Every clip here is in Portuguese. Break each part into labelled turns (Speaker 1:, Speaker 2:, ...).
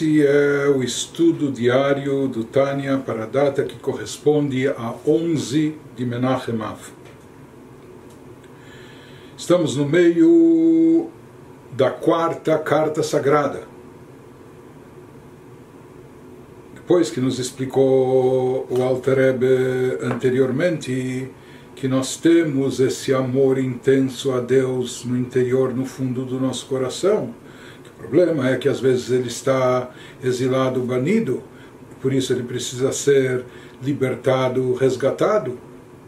Speaker 1: Esse é o estudo diário do Tânia para a data que corresponde a 11 de Menachem Av. Estamos no meio da quarta carta sagrada. Depois que nos explicou o Alter Rebbe anteriormente que nós temos esse amor intenso a Deus no interior, no fundo do nosso coração, problema é que às vezes ele está exilado, banido, por isso ele precisa ser libertado, resgatado.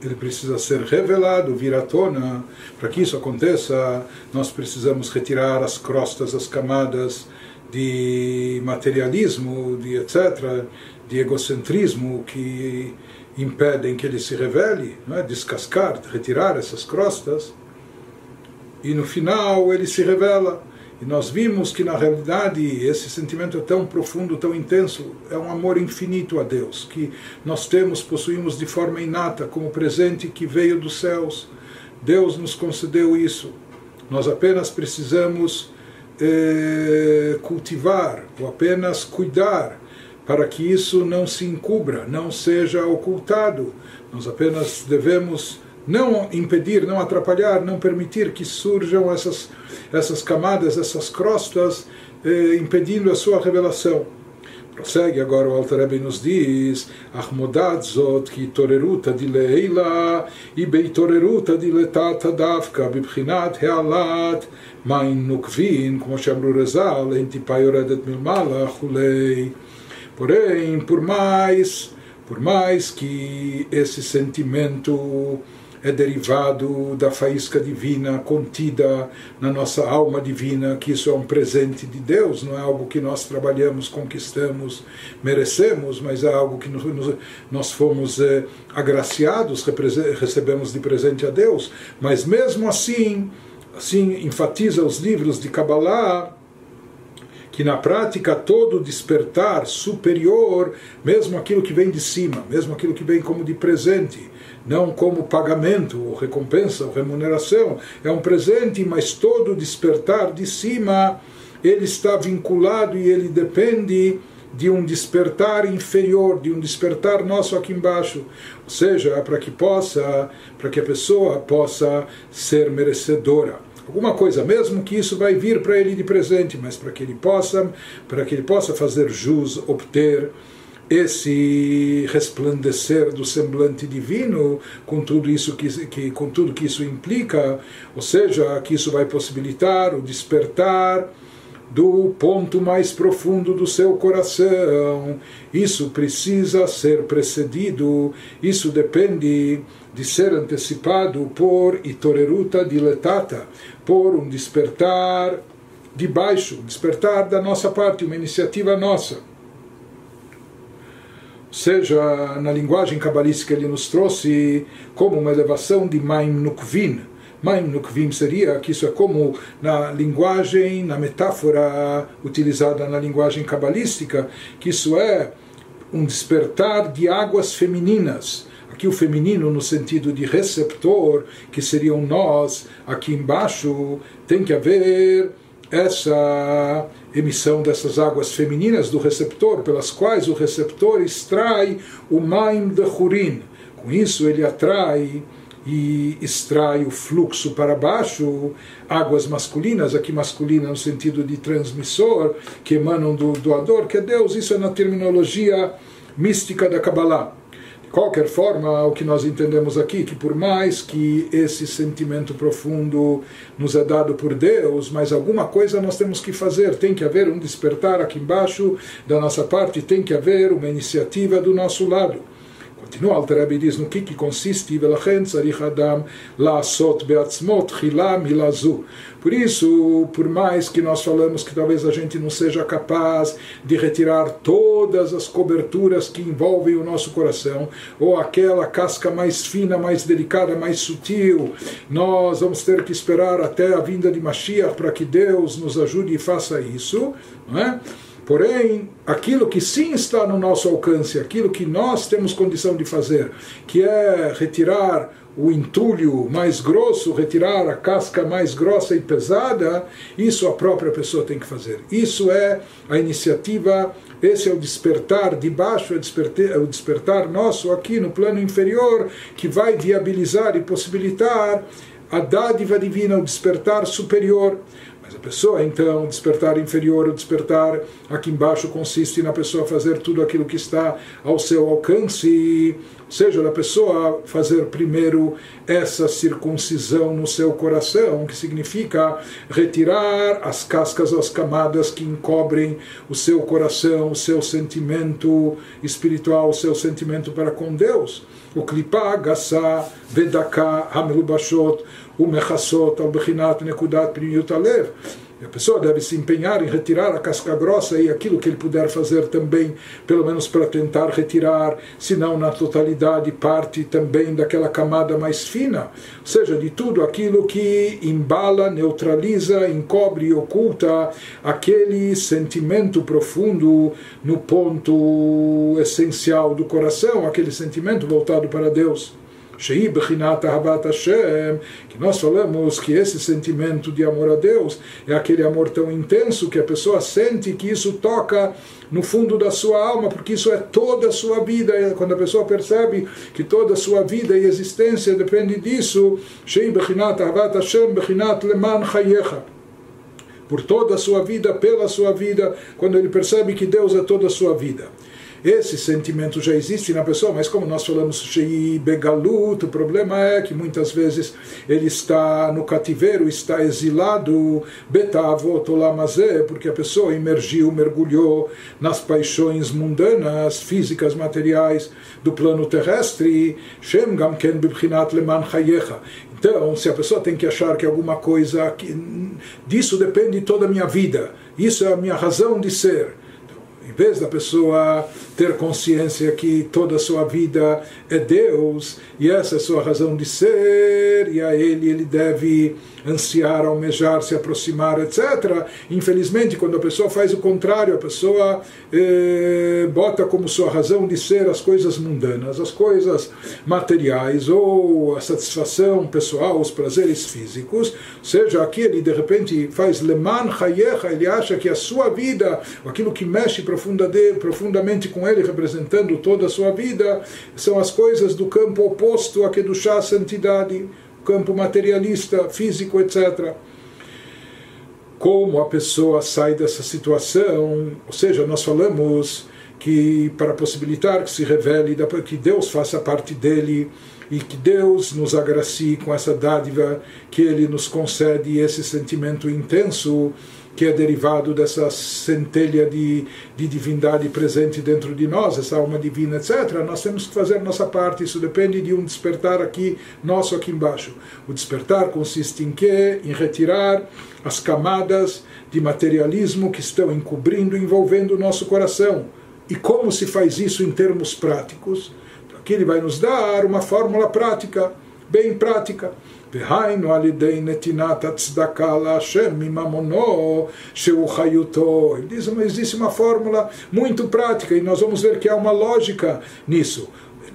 Speaker 1: Ele precisa ser revelado, vir à tona. Para que isso aconteça, nós precisamos retirar as crostas, as camadas de materialismo, de etc., de egocentrismo que impedem que ele se revele, é? descascar, retirar essas crostas. E no final ele se revela. E nós vimos que na realidade esse sentimento é tão profundo, tão intenso, é um amor infinito a Deus, que nós temos, possuímos de forma inata, como presente que veio dos céus. Deus nos concedeu isso. Nós apenas precisamos eh, cultivar, ou apenas cuidar, para que isso não se encubra, não seja ocultado. Nós apenas devemos não impedir, não atrapalhar, não permitir que surjam essas, essas camadas, essas crostas, eh, impedindo a sua revelação. Prossegue agora o Alter Rebbe nos diz: Ahmodad zot ki toreruta de leila e beitoreruta de letata davka bibchinat healat main nukvin, como chamou Rezal, em tipaioredet milmala hulei. Porém, por mais, por mais que esse sentimento é derivado da faísca divina contida na nossa alma divina, que isso é um presente de Deus, não é algo que nós trabalhamos, conquistamos, merecemos, mas é algo que nós fomos é, agraciados, recebemos de presente a Deus. Mas mesmo assim, assim enfatiza os livros de Kabbalah, que na prática todo despertar superior, mesmo aquilo que vem de cima, mesmo aquilo que vem como de presente, não como pagamento, ou recompensa, ou remuneração, é um presente, mas todo despertar de cima, ele está vinculado e ele depende de um despertar inferior, de um despertar nosso aqui embaixo, ou seja, para que possa, para que a pessoa possa ser merecedora. Alguma coisa, mesmo que isso vai vir para ele de presente, mas para que ele possa, para que ele possa fazer jus, obter esse resplandecer do semblante divino com tudo isso que, que com tudo que isso implica, ou seja, que isso vai possibilitar o despertar do ponto mais profundo do seu coração. Isso precisa ser precedido, isso depende de ser antecipado por itoreruta diletata, por um despertar de baixo, despertar da nossa parte, uma iniciativa nossa seja na linguagem cabalística ele nos trouxe como uma elevação de Maim Nukvin. Maim Nukvin seria que isso é como na linguagem, na metáfora utilizada na linguagem cabalística, que isso é um despertar de águas femininas. Aqui o feminino no sentido de receptor, que seriam nós, aqui embaixo, tem que haver essa emissão dessas águas femininas do receptor, pelas quais o receptor extrai o Maim de Hurin. Com isso, ele atrai e extrai o fluxo para baixo, águas masculinas, aqui masculina no sentido de transmissor, que emanam do doador, que é Deus. Isso é na terminologia mística da Kabbalah qualquer forma, o que nós entendemos aqui, que por mais que esse sentimento profundo nos é dado por Deus, mas alguma coisa nós temos que fazer, tem que haver um despertar aqui embaixo da nossa parte, tem que haver uma iniciativa do nosso lado. No Alter Rebbe diz no que, que consiste Velachem Adam Laasot Beatzmot Hilam Hilazu. Por isso, por mais que nós falamos que talvez a gente não seja capaz de retirar todas as coberturas que envolvem o nosso coração, ou aquela casca mais fina, mais delicada, mais sutil, nós vamos ter que esperar até a vinda de Mashiach para que Deus nos ajude e faça isso, não é? Porém, aquilo que sim está no nosso alcance, aquilo que nós temos condição de fazer, que é retirar o entulho mais grosso, retirar a casca mais grossa e pesada, isso a própria pessoa tem que fazer. Isso é a iniciativa, esse é o despertar de baixo, é o despertar, é nosso aqui no plano inferior, que vai viabilizar e possibilitar a dádiva divina, o despertar superior. Pessoa, então, despertar inferior, o despertar aqui embaixo consiste na pessoa fazer tudo aquilo que está ao seu alcance, ou seja, da pessoa fazer primeiro essa circuncisão no seu coração, que significa retirar as cascas, as camadas que encobrem o seu coração, o seu sentimento espiritual, o seu sentimento para com Deus. O klipa, gassa, vedaka, hamelubashot, ומכסות על בחינת נקודת פנימיות הלב. a pessoa deve se empenhar em retirar a casca grossa e aquilo que ele puder fazer também, pelo menos para tentar retirar, se não na totalidade, parte também daquela camada mais fina, ou seja, de tudo aquilo que embala, neutraliza, encobre e oculta aquele sentimento profundo no ponto essencial do coração, aquele sentimento voltado para Deus. Shei Bechinat Ahavat Hashem, que nós falamos que esse sentimento de amor a Deus é aquele amor tão intenso que a pessoa sente que isso toca no fundo da sua alma, porque isso é toda a sua vida. Quando a pessoa percebe que toda a sua vida e existência depende disso, Shei Bechinat Ahavat Hashem Bechinat Leman Chayecha por toda a sua vida, pela sua vida, quando ele percebe que Deus é toda a sua vida. Esse sentimento já existe na pessoa, mas como nós falamos, Shei Begalut, o problema é que muitas vezes ele está no cativeiro, está exilado, Betavot porque a pessoa emergiu, mergulhou nas paixões mundanas, físicas, materiais do plano terrestre, Shem Gamken Bibchinat Leman Chayecha. Então, se a pessoa tem que achar que alguma coisa, que, disso depende toda a minha vida, isso é a minha razão de ser em vez da pessoa ter consciência que toda a sua vida é Deus e essa é a sua razão de ser, e a Ele ele deve ansiar, almejar, se aproximar, etc. Infelizmente, quando a pessoa faz o contrário, a pessoa eh, bota como sua razão de ser as coisas mundanas, as coisas materiais, ou a satisfação pessoal, os prazeres físicos. Seja, aqui ele de repente faz leman hayecha, ele acha que a sua vida, aquilo que mexe profundamente com ele, representando toda a sua vida, são as coisas do campo oposto a que do chá santidade campo materialista, físico, etc. Como a pessoa sai dessa situação, ou seja, nós falamos que para possibilitar que se revele, que Deus faça parte dele e que Deus nos agracie com essa dádiva que Ele nos concede esse sentimento intenso que é derivado dessa centelha de, de divindade presente dentro de nós, essa alma divina, etc., nós temos que fazer nossa parte. Isso depende de um despertar aqui, nosso aqui embaixo. O despertar consiste em quê? Em retirar as camadas de materialismo que estão encobrindo, envolvendo o nosso coração. E como se faz isso em termos práticos? Então, aqui ele vai nos dar uma fórmula prática, bem prática. והיינו על ידי נתינת הצדקה להשם מממונו שהוא חיותו. Ele diz, mas existe uma fórmula muito prática e nós vamos ver que há uma lógica nisso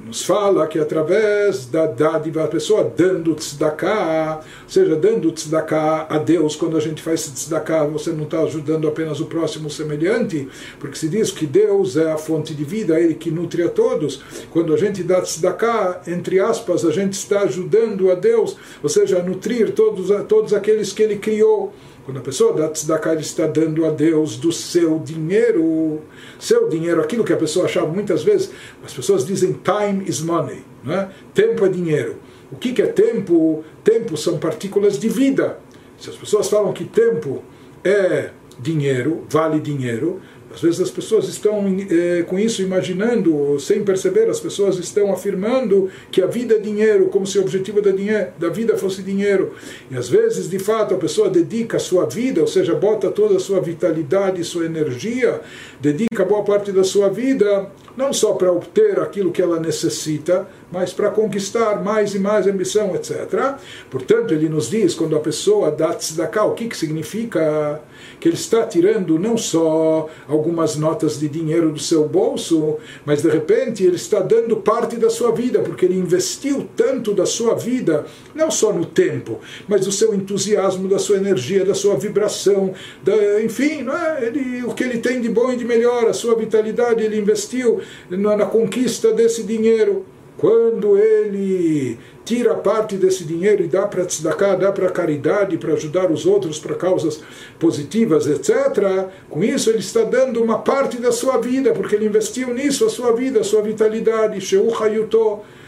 Speaker 1: nos fala que através da dádiva, a pessoa dando tzedakah, ou seja, dando tzedakah a Deus, quando a gente faz tzedakah, você não está ajudando apenas o próximo semelhante, porque se diz que Deus é a fonte de vida, é Ele que nutre a todos. Quando a gente dá tzedakah, entre aspas, a gente está ajudando a Deus, ou seja, a nutrir todos, todos aqueles que Ele criou. Quando a pessoa dá tzedakah, ele está dando a Deus do seu dinheiro. Seu dinheiro, aquilo que a pessoa achava muitas vezes, as pessoas dizem time is money, né? tempo é dinheiro. O que, que é tempo? Tempo são partículas de vida. Se as pessoas falam que tempo é dinheiro, vale dinheiro, às vezes as pessoas estão eh, com isso imaginando, sem perceber, as pessoas estão afirmando que a vida é dinheiro, como se o objetivo da, dinheiro, da vida fosse dinheiro. E às vezes, de fato, a pessoa dedica a sua vida, ou seja, bota toda a sua vitalidade, sua energia, dedica boa parte da sua vida, não só para obter aquilo que ela necessita, mas para conquistar mais e mais ambição, etc. Portanto, ele nos diz, quando a pessoa dá tzedakah, o que, que significa? Que ele está tirando não só algumas notas de dinheiro do seu bolso, mas de repente ele está dando parte da sua vida, porque ele investiu tanto da sua vida, não só no tempo, mas do seu entusiasmo, da sua energia, da sua vibração, da, enfim, é? ele, o que ele tem de bom e de melhor, a sua vitalidade, ele investiu na, na conquista desse dinheiro quando ele tira parte desse dinheiro e dá para tzedakah, dá para caridade, para ajudar os outros, para causas positivas, etc., com isso ele está dando uma parte da sua vida, porque ele investiu nisso, a sua vida, a sua vitalidade, Sheu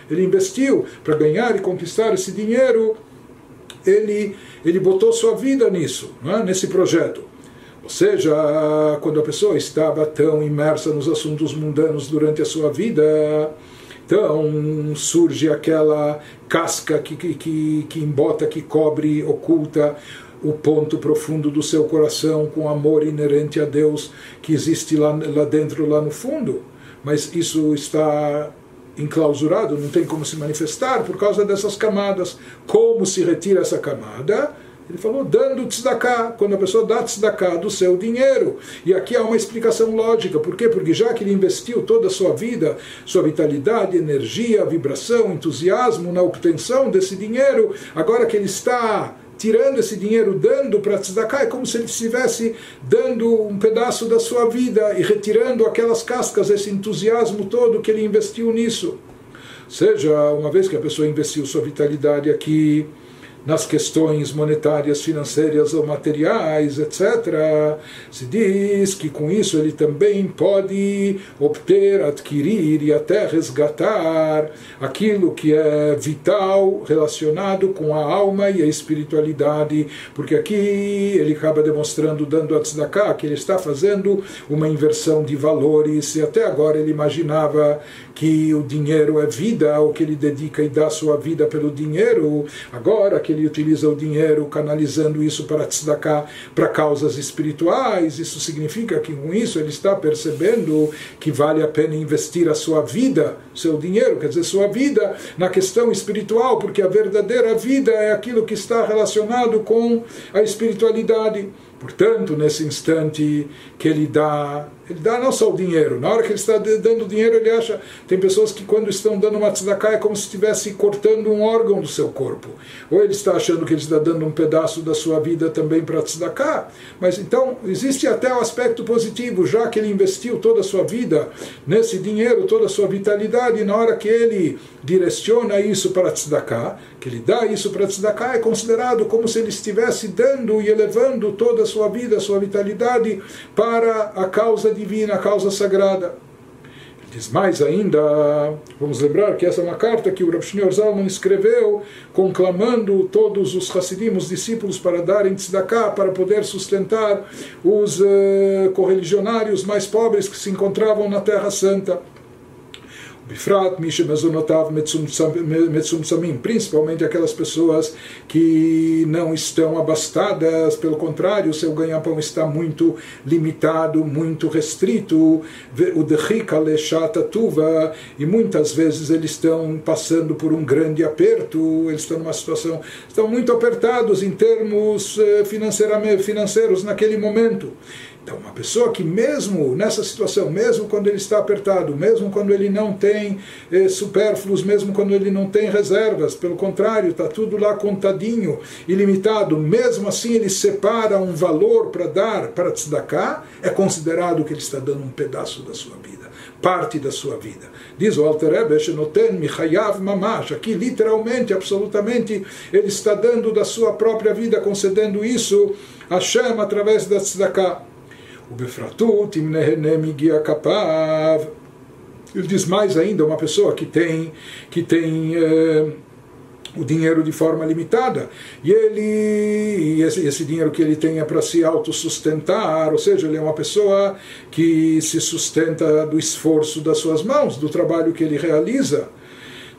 Speaker 1: ele investiu para ganhar e conquistar esse dinheiro, ele, ele botou sua vida nisso, é? nesse projeto. Ou seja, quando a pessoa estava tão imersa nos assuntos mundanos durante a sua vida, então surge aquela casca que, que, que embota, que cobre, oculta o ponto profundo do seu coração com amor inerente a Deus que existe lá, lá dentro, lá no fundo. Mas isso está enclausurado, não tem como se manifestar por causa dessas camadas. Como se retira essa camada? Ele falou dando tzedakah, quando a pessoa dá tzedakah do seu dinheiro. E aqui há uma explicação lógica. Por quê? Porque já que ele investiu toda a sua vida, sua vitalidade, energia, vibração, entusiasmo na obtenção desse dinheiro, agora que ele está tirando esse dinheiro, dando para tzedakah, é como se ele estivesse dando um pedaço da sua vida e retirando aquelas cascas, esse entusiasmo todo que ele investiu nisso. Seja, uma vez que a pessoa investiu sua vitalidade aqui, nas questões monetárias, financeiras ou materiais, etc. Se diz que com isso ele também pode obter, adquirir e até resgatar aquilo que é vital relacionado com a alma e a espiritualidade, porque aqui ele acaba demonstrando, dando a tzedakah, que ele está fazendo uma inversão de valores e até agora ele imaginava que o dinheiro é vida, ou que ele dedica e dá sua vida pelo dinheiro, agora que ele utiliza o dinheiro canalizando isso para tzedakah, para causas espirituais, isso significa que com isso ele está percebendo que vale a pena investir a sua vida, seu dinheiro, quer dizer, sua vida na questão espiritual, porque a verdadeira vida é aquilo que está relacionado com a espiritualidade. Portanto, nesse instante que ele dá ele dá não só o dinheiro, na hora que ele está dando dinheiro, ele acha. Tem pessoas que, quando estão dando uma tzedakah, é como se estivesse cortando um órgão do seu corpo. Ou ele está achando que ele está dando um pedaço da sua vida também para tzedakah. Mas então, existe até o aspecto positivo, já que ele investiu toda a sua vida nesse dinheiro, toda a sua vitalidade, e na hora que ele direciona isso para tzedakah, que ele dá isso para tzedakah, é considerado como se ele estivesse dando e elevando toda a sua vida, a sua vitalidade para a causa divina, a causa sagrada. Ele diz mais ainda, vamos lembrar que essa é uma carta que o Rav Shneur Zalman escreveu, conclamando todos os Hasidim, os discípulos, para darem tzedakah, para poder sustentar os uh, correligionários mais pobres que se encontravam na Terra Santa. Bifrat, Misha Mezonotav Metzumsamim, principalmente aquelas pessoas que não estão abastadas, pelo contrário, seu ganha-pão está muito limitado, muito restrito, o Dechika Tuva, e muitas vezes eles estão passando por um grande aperto, eles estão numa situação, estão muito apertados em termos eh, financeiros naquele momento. Então, uma pessoa que, mesmo nessa situação, mesmo quando ele está apertado, mesmo quando ele não tem eh, supérfluos, mesmo quando ele não tem reservas, pelo contrário, está tudo lá contadinho, ilimitado, mesmo assim ele separa um valor para dar para tzedakah, é considerado que ele está dando um pedaço da sua vida, parte da sua vida. Diz o Alter Rebbe, Michayav Mamash, aqui literalmente, absolutamente, ele está dando da sua própria vida, concedendo isso a Hashem através da tzedakah. ובפרטות אם נהנה מגיע כפיו. Ele diz mais ainda, uma pessoa que tem, que tem eh, o dinheiro de forma limitada, e ele esse, esse dinheiro que ele tem é para se autossustentar, ou seja, ele é uma pessoa que se sustenta do esforço das suas mãos, do trabalho que ele realiza.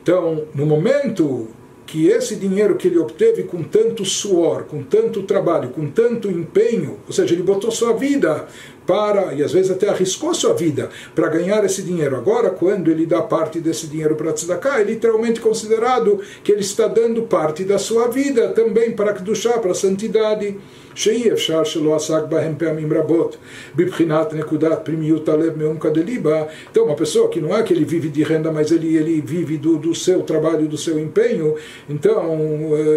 Speaker 1: Então, no momento que esse dinheiro que ele obteve com tanto suor, com tanto trabalho, com tanto empenho, ou seja, ele botou sua vida para, e às vezes até arriscou sua vida para ganhar esse dinheiro. Agora, quando ele dá parte desse dinheiro para tzedakah, é literalmente considerado que ele está dando parte da sua vida também para Kedushá, para a santidade. שאי אפשר שלא עסק בהם פעמים רבות בבחינת נקודת פנימיות הלב מעומקא דליבה. Então, uma pessoa que não é que ele vive de renda, mas ele, ele vive do, do seu trabalho, do seu empenho, então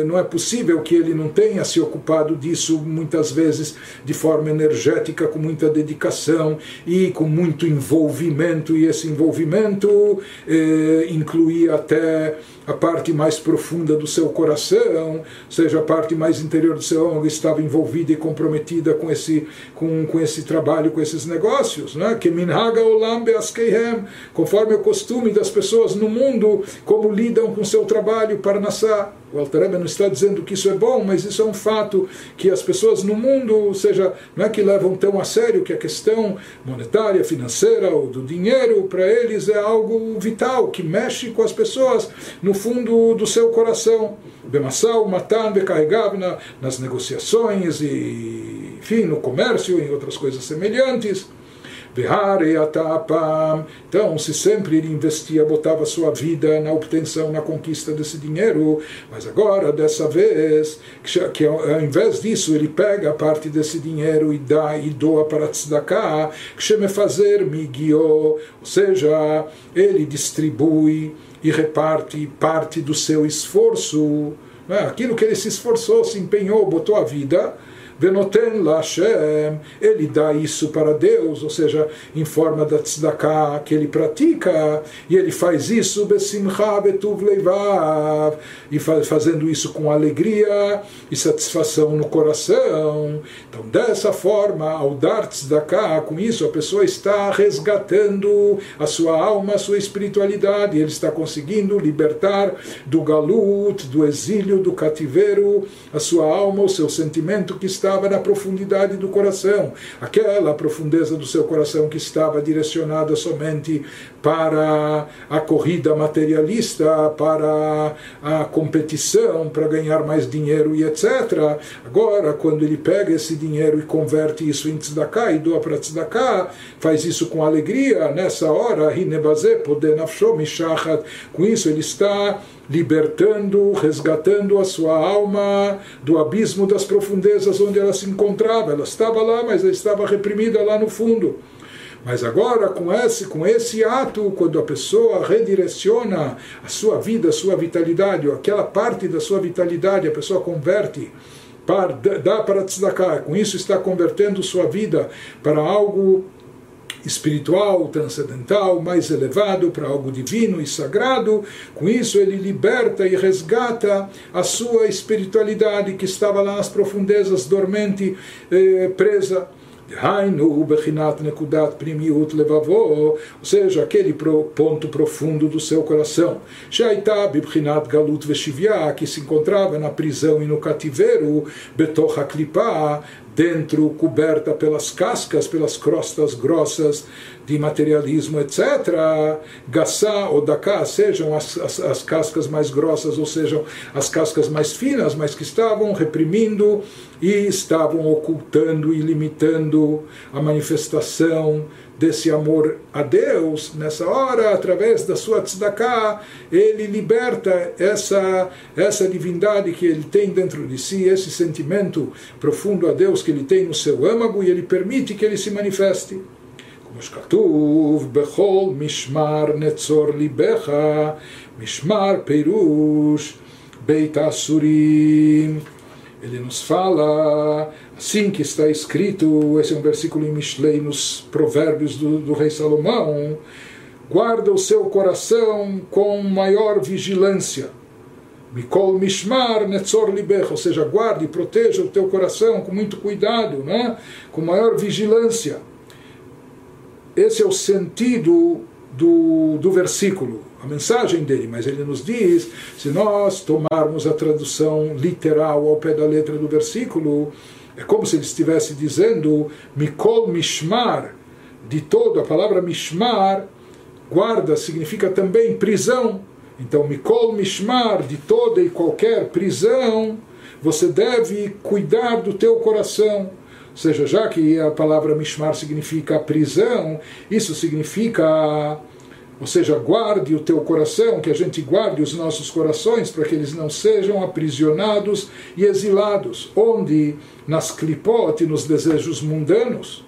Speaker 1: não é possível que ele não tenha se ocupado disso muitas vezes de forma energética, com muita dedicação e com muito envolvimento, e esse envolvimento eh, incluía até a parte mais profunda do seu coração, seja a parte mais interior do seu âmago estava envolvida e comprometida com esse, com, com esse trabalho, com esses negócios. Né? Que minhaga olam beaskeihem, conforme o costume das pessoas no mundo, como lidam com seu trabalho para nascer. O Alter não está dizendo que isso é bom, mas isso é um fato que as pessoas no mundo, ou seja, não é que levam tão a sério que a questão monetária, financeira ou do dinheiro, para eles é algo vital, que mexe com as pessoas no fundo do seu coração. Bemassal, Matan, Becarregav, nas negociações e, enfim, no comércio e outras coisas semelhantes. Então, se sempre ele investia, botava sua vida na obtenção, na conquista desse dinheiro, mas agora, dessa vez, que ao invés disso, ele pega parte desse dinheiro e dá e doa para tzedakah, que fazer migio, ou seja, ele distribui e reparte parte do seu esforço, né? aquilo que ele se esforçou, se empenhou, botou a vida Venoten Lashem, ele dá isso para Deus, ou seja, em forma da tzedakah que ele pratica, e ele faz isso besimcha betuv leivav, e fazendo isso com alegria e satisfação no coração. Então, dessa forma, ao dar tzedakah, com isso a pessoa está resgatando a sua alma, a sua espiritualidade, ele está conseguindo libertar do galut, do exílio, do cativeiro, a sua alma, o seu sentimento que está estava na profundidade do coração, aquela profundeza do seu coração que estava direcionada somente para a corrida materialista, para a competição, para ganhar mais dinheiro e etc. Agora, quando ele pega esse dinheiro e converte isso em tzedakah e doa para tzedakah, faz isso com alegria, nessa hora, com isso ele está libertando, resgatando a sua alma do abismo das profundezas onde ela se encontrava. Ela estava lá, mas ela estava reprimida lá no fundo. Mas agora, com esse, com esse ato, quando a pessoa redireciona a sua vida, a sua vitalidade, ou aquela parte da sua vitalidade, a pessoa converte, para, dá para tzedakah, com isso está convertendo sua vida para algo espiritual, transcendental, mais elevado, para algo divino e sagrado. Com isso, ele liberta e resgata a sua espiritualidade que estava lá nas profundezas, dormente, eh, presa. Hainu bechinat nekudat primiut levavó, ou seja, aquele ponto profundo do seu coração. Shaita bibchinat galut veshivya, que se encontrava na prisão e no cativeiro, betoch haklipa, dentro coberta pelas cascas, pelas crostas grossas de materialismo, etc. Gassá ou daká sejam as, as, as, cascas mais grossas, ou sejam as cascas mais finas, mas que estavam reprimindo e estavam ocultando e limitando a manifestação desse amor a Deus, nessa hora, através da sua tzedakah, ele liberta essa, essa divindade que ele tem dentro de si, esse sentimento profundo a Deus que ele tem no seu âmago e ele permite que ele se manifeste. כמו שכתוב, בכל משמר נצור ליבך, משמר פירוש בית האסורים. Ele nos fala assim que está escrito, esse é um versículo em Mishlei, nos provérbios do, do rei Salomão, guarda o seu coração com maior vigilância. Mikol Mishmar Netzor Libech, ou seja, guarde e proteja o teu coração com muito cuidado, né? com maior vigilância. Esse é o sentido do, do versículo, a mensagem dele, mas ele nos diz: se nós tomarmos a tradução literal ao pé da letra do versículo, é como se ele estivesse dizendo Mikol Mishmar, de todo, a palavra Mishmar, guarda, significa também prisão. Então, Mikol Mishmar, de toda e qualquer prisão, você deve cuidar do teu coração. Ou seja, já que a palavra mishmar significa prisão, isso significa ou seja, guarde o teu coração, que a gente guarde os nossos corações para que eles não sejam aprisionados e exilados, onde nas clipote, nos desejos mundanos.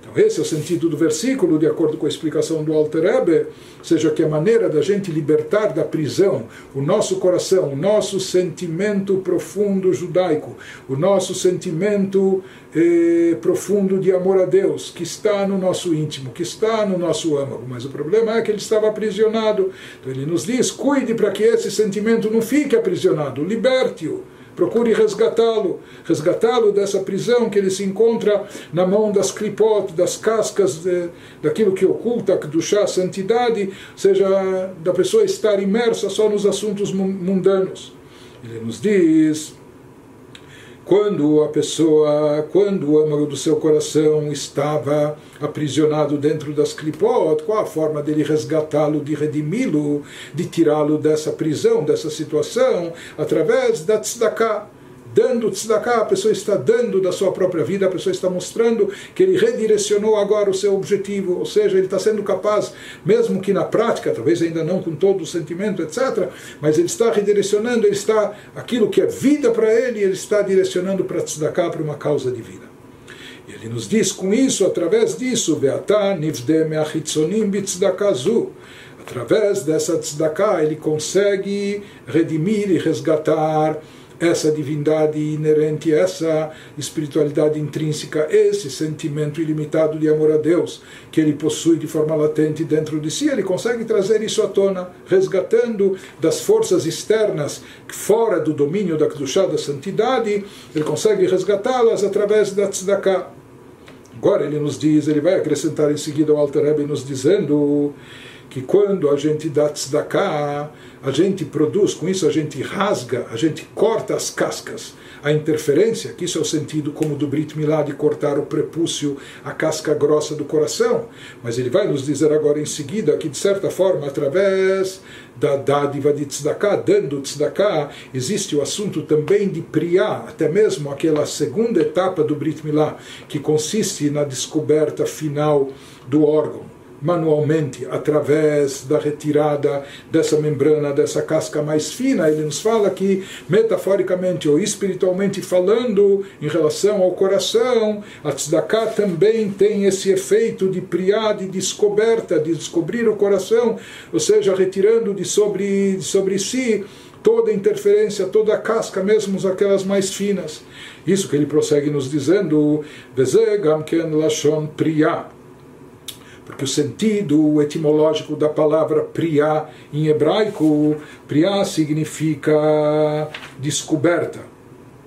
Speaker 1: Então, esse é o sentido do versículo, de acordo com a explicação do Alter Rebbe, seja que a maneira da gente libertar da prisão o nosso coração, o nosso sentimento profundo judaico, o nosso sentimento eh, profundo de amor a Deus, que está no nosso íntimo, que está no nosso âmago. Mas o problema é que ele estava aprisionado. Então ele nos diz: cuide para que esse sentimento não fique aprisionado, liberte-o procure resgatá-lo, resgatá-lo dessa prisão que ele se encontra na mão das clipot, das cascas de, daquilo que oculta do chá a santidade, seja da pessoa estar imersa só nos assuntos mundanos. Ele nos diz quando a pessoa, quando o âmago do seu coração estava aprisionado dentro das clipot, qual a forma dele resgatá-lo, de redimi-lo, de tirá-lo dessa prisão, dessa situação, através da tzedakah dando tzedakah, a pessoa está dando da sua própria vida, a pessoa está mostrando que ele redirecionou agora o seu objetivo, ou seja, ele está sendo capaz, mesmo que na prática, talvez ainda não com todo o sentimento, etc., mas ele está redirecionando, ele está, aquilo que é vida para ele, ele está direcionando para tzedakah, para uma causa de vida. E ele nos diz com isso, através disso, através dessa tzedakah, ele consegue redimir e resgatar essa divindade inerente, essa espiritualidade intrínseca, esse sentimento ilimitado de amor a Deus que ele possui de forma latente dentro de si, ele consegue trazer isso à tona, resgatando das forças externas fora do domínio da Kedushá, da santidade, ele consegue resgatá-las através da tzedakah. Agora ele nos diz, ele vai acrescentar em seguida o Alter Rebbe nos dizendo que quando a gente dá tzedakah, a gente produz, com isso a gente rasga, a gente corta as cascas, a interferência, que isso é o sentido como do Brit Milá de cortar o prepúcio, a casca grossa do coração. Mas ele vai nos dizer agora em seguida que, de certa forma, através da dádiva de tzedakah, dando tzedakah, existe o assunto também de priá, até mesmo aquela segunda etapa do Brit Milá, que consiste na descoberta final do órgão manualmente através da retirada dessa membrana, dessa casca mais fina. Ele nos fala que, metaforicamente ou espiritualmente falando, em relação ao coração, a tzedakah também tem esse efeito de priá, de descoberta, de descobrir o coração, ou seja, retirando de sobre, de sobre si toda interferência, toda a casca, mesmo aquelas mais finas. Isso que ele prossegue nos dizendo, Vezegam ken lashon priá porque o sentido etimológico da palavra priá em hebraico, priá significa descoberta,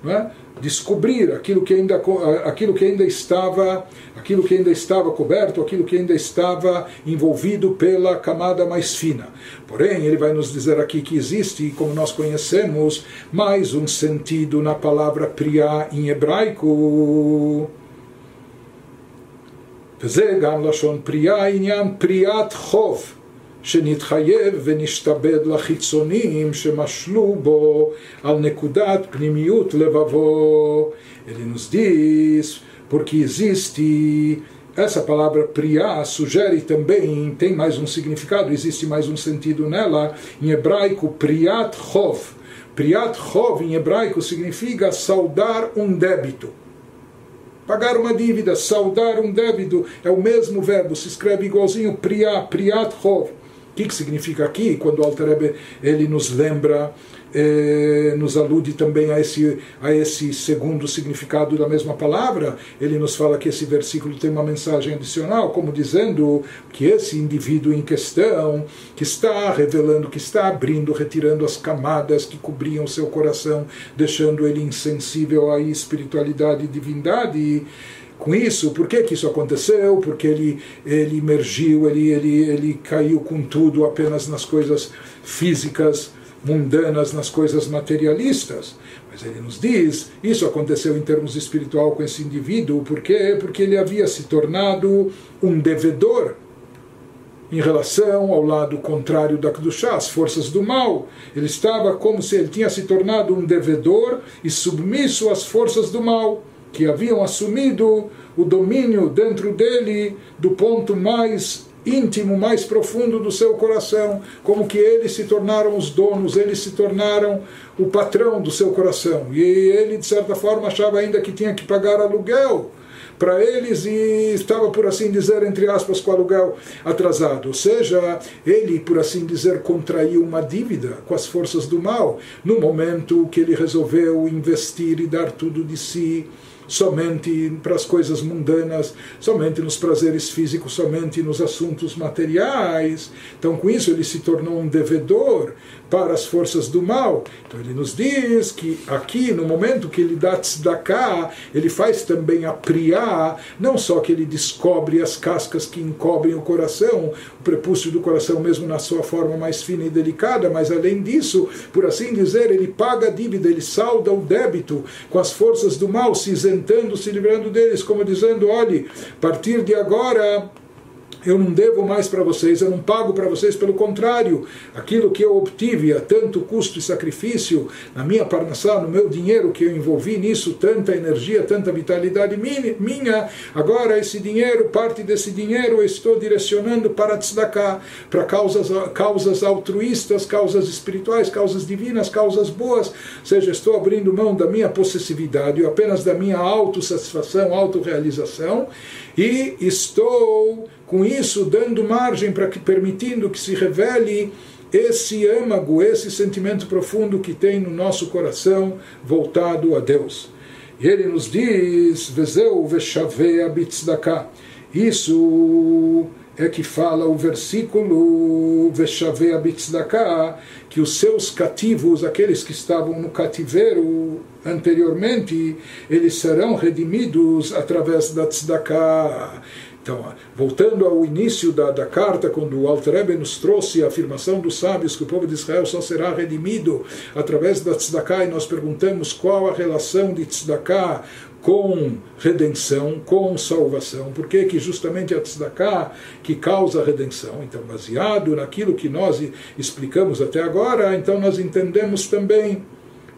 Speaker 1: não é? descobrir aquilo que ainda aquilo que ainda estava aquilo que ainda estava coberto aquilo que ainda estava envolvido pela camada mais fina porém ele vai nos dizer aqui que existe como nós conhecemos mais um sentido na palavra priá em hebraico וזה גם לשון פריאה, עניין פריאת חוב שנתחייב ונשתבד לחיצונים שמשלו בו על נקודת פנימיות לבבו. Ele nos diz, porque existe essa palavra priá sugere também, tem mais um significado, existe mais um sentido nela. Em hebraico, priat chov. Priat chov em hebraico significa saudar um débito. Pagar uma dívida, saudar um débito, é o mesmo verbo, se escreve igualzinho, priá, priat chov. O que, que significa aqui? Quando o Alter ele nos lembra eh, nos alude também a esse, a esse segundo significado da mesma palavra. Ele nos fala que esse versículo tem uma mensagem adicional, como dizendo que esse indivíduo em questão, que está revelando, que está abrindo, retirando as camadas que cobriam seu coração, deixando ele insensível à espiritualidade e divindade com isso, por que, que isso aconteceu? Porque ele, ele emergiu, ele, ele, ele caiu com tudo apenas nas coisas físicas mundanas, nas coisas materialistas. Mas ele nos diz, isso aconteceu em termos espiritual com esse indivíduo, por quê? Porque ele havia se tornado um devedor em relação ao lado contrário da Kedushá, as forças do mal. Ele estava como se ele tinha se tornado um devedor e submisso às forças do mal. que haviam assumido o domínio dentro dele do ponto mais íntimo, mais profundo do seu coração, como que eles se tornaram os donos, eles se tornaram o patrão do seu coração. E ele, de certa forma, achava ainda que tinha que pagar aluguel para eles e estava, por assim dizer, entre aspas, com o aluguel atrasado. Ou seja, ele, por assim dizer, contraiu uma dívida com as forças do mal no momento que ele resolveu investir e dar tudo de si somente para as coisas mundanas, somente nos prazeres físicos, somente nos assuntos materiais. Então, com isso, ele se tornou um devedor para as forças do mal. Então, ele nos diz que aqui, no momento que ele dá tzedakah, ele faz também a priá, não só que ele descobre as cascas que encobrem o coração, o prepúcio do coração mesmo na sua forma mais fina e delicada, mas além disso, por assim dizer, ele paga a dívida, ele salda o débito com as forças do mal, se isentando, se livrando deles, como dizendo: olhe, a partir de agora eu não devo mais para vocês, eu não pago para vocês, pelo contrário, aquilo que eu obtive a tanto custo e sacrifício na minha parnassá, no meu dinheiro que eu envolvi nisso, tanta energia, tanta vitalidade minha, agora esse dinheiro, parte desse dinheiro eu estou direcionando para tzedakah, para causas, causas altruístas, causas espirituais, causas divinas, causas boas, ou seja, estou abrindo mão da minha possessividade, apenas da minha autossatisfação, autorrealização, e estou com isso dando margem para que permitindo que se revele esse âmago, esse sentimento profundo que tem no nosso coração voltado a Deus. E ele nos diz, Vezeu veshavea bitzdaka. Isso é que fala o versículo Veshavea bitzdaka, que os seus cativos, aqueles que estavam no cativeiro anteriormente, eles serão redimidos através da tzedakah. Então, voltando ao início da, da carta, quando o Alter Rebbe nos trouxe a afirmação dos sábios que o povo de Israel só será redimido através da tzedakah, e nós perguntamos qual a relação de tzedakah com redenção, com salvação. Por que justamente a tzedakah que causa a redenção? Então, baseado naquilo que nós explicamos até agora, então nós entendemos também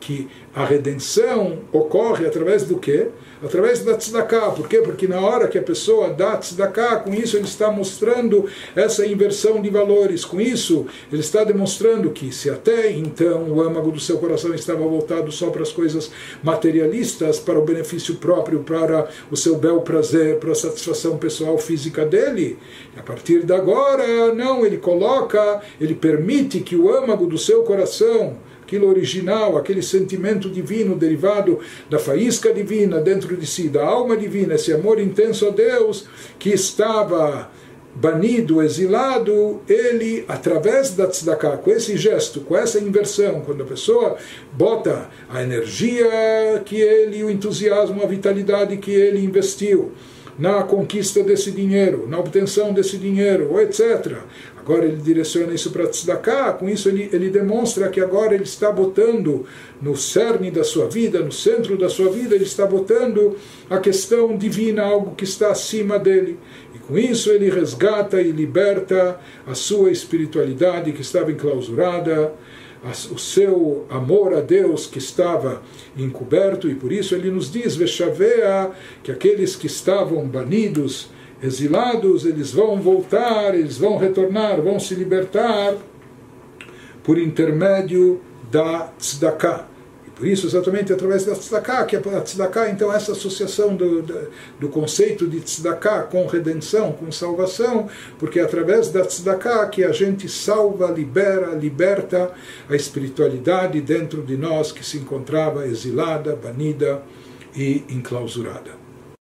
Speaker 1: que a redenção ocorre através do quê? Através da tzedakah. Por quê? Porque na hora que a pessoa dá tzedakah, com isso ele está mostrando essa inversão de valores. Com isso, ele está demonstrando que se até então o âmago do seu coração estava voltado só para as coisas materialistas, para o benefício próprio, para o seu bel prazer, para a satisfação pessoal física dele, a partir de agora, não, ele coloca, ele permite que o âmago do seu coração aquilo original, aquele sentimento divino derivado da faísca divina dentro de si, da alma divina, esse amor intenso a Deus que estava banido, exilado, ele, através da tzedakah, com esse gesto, com essa inversão, quando a pessoa bota a energia que ele, o entusiasmo, a vitalidade que ele investiu na conquista desse dinheiro, na obtenção desse dinheiro, etc. Agora ele direciona isso para Tzedakah, com isso ele, ele demonstra que agora ele está botando no cerne da sua vida, no centro da sua vida, ele está botando a questão divina, algo que está acima dele. E com isso ele resgata e liberta a sua espiritualidade que estava enclausurada, o seu amor a Deus que estava encoberto, e por isso ele nos diz, Veshavea, que aqueles que estavam banidos, exilados, eles vão voltar, eles vão retornar, vão se libertar por intermédio da tzedakah. E por isso, exatamente através da tzedakah, que a tzedakah, então, essa associação do, do, do, conceito de tzedakah com redenção, com salvação, porque é através da tzedakah que a gente salva, libera, liberta a espiritualidade dentro de nós que se encontrava exilada, banida e enclausurada.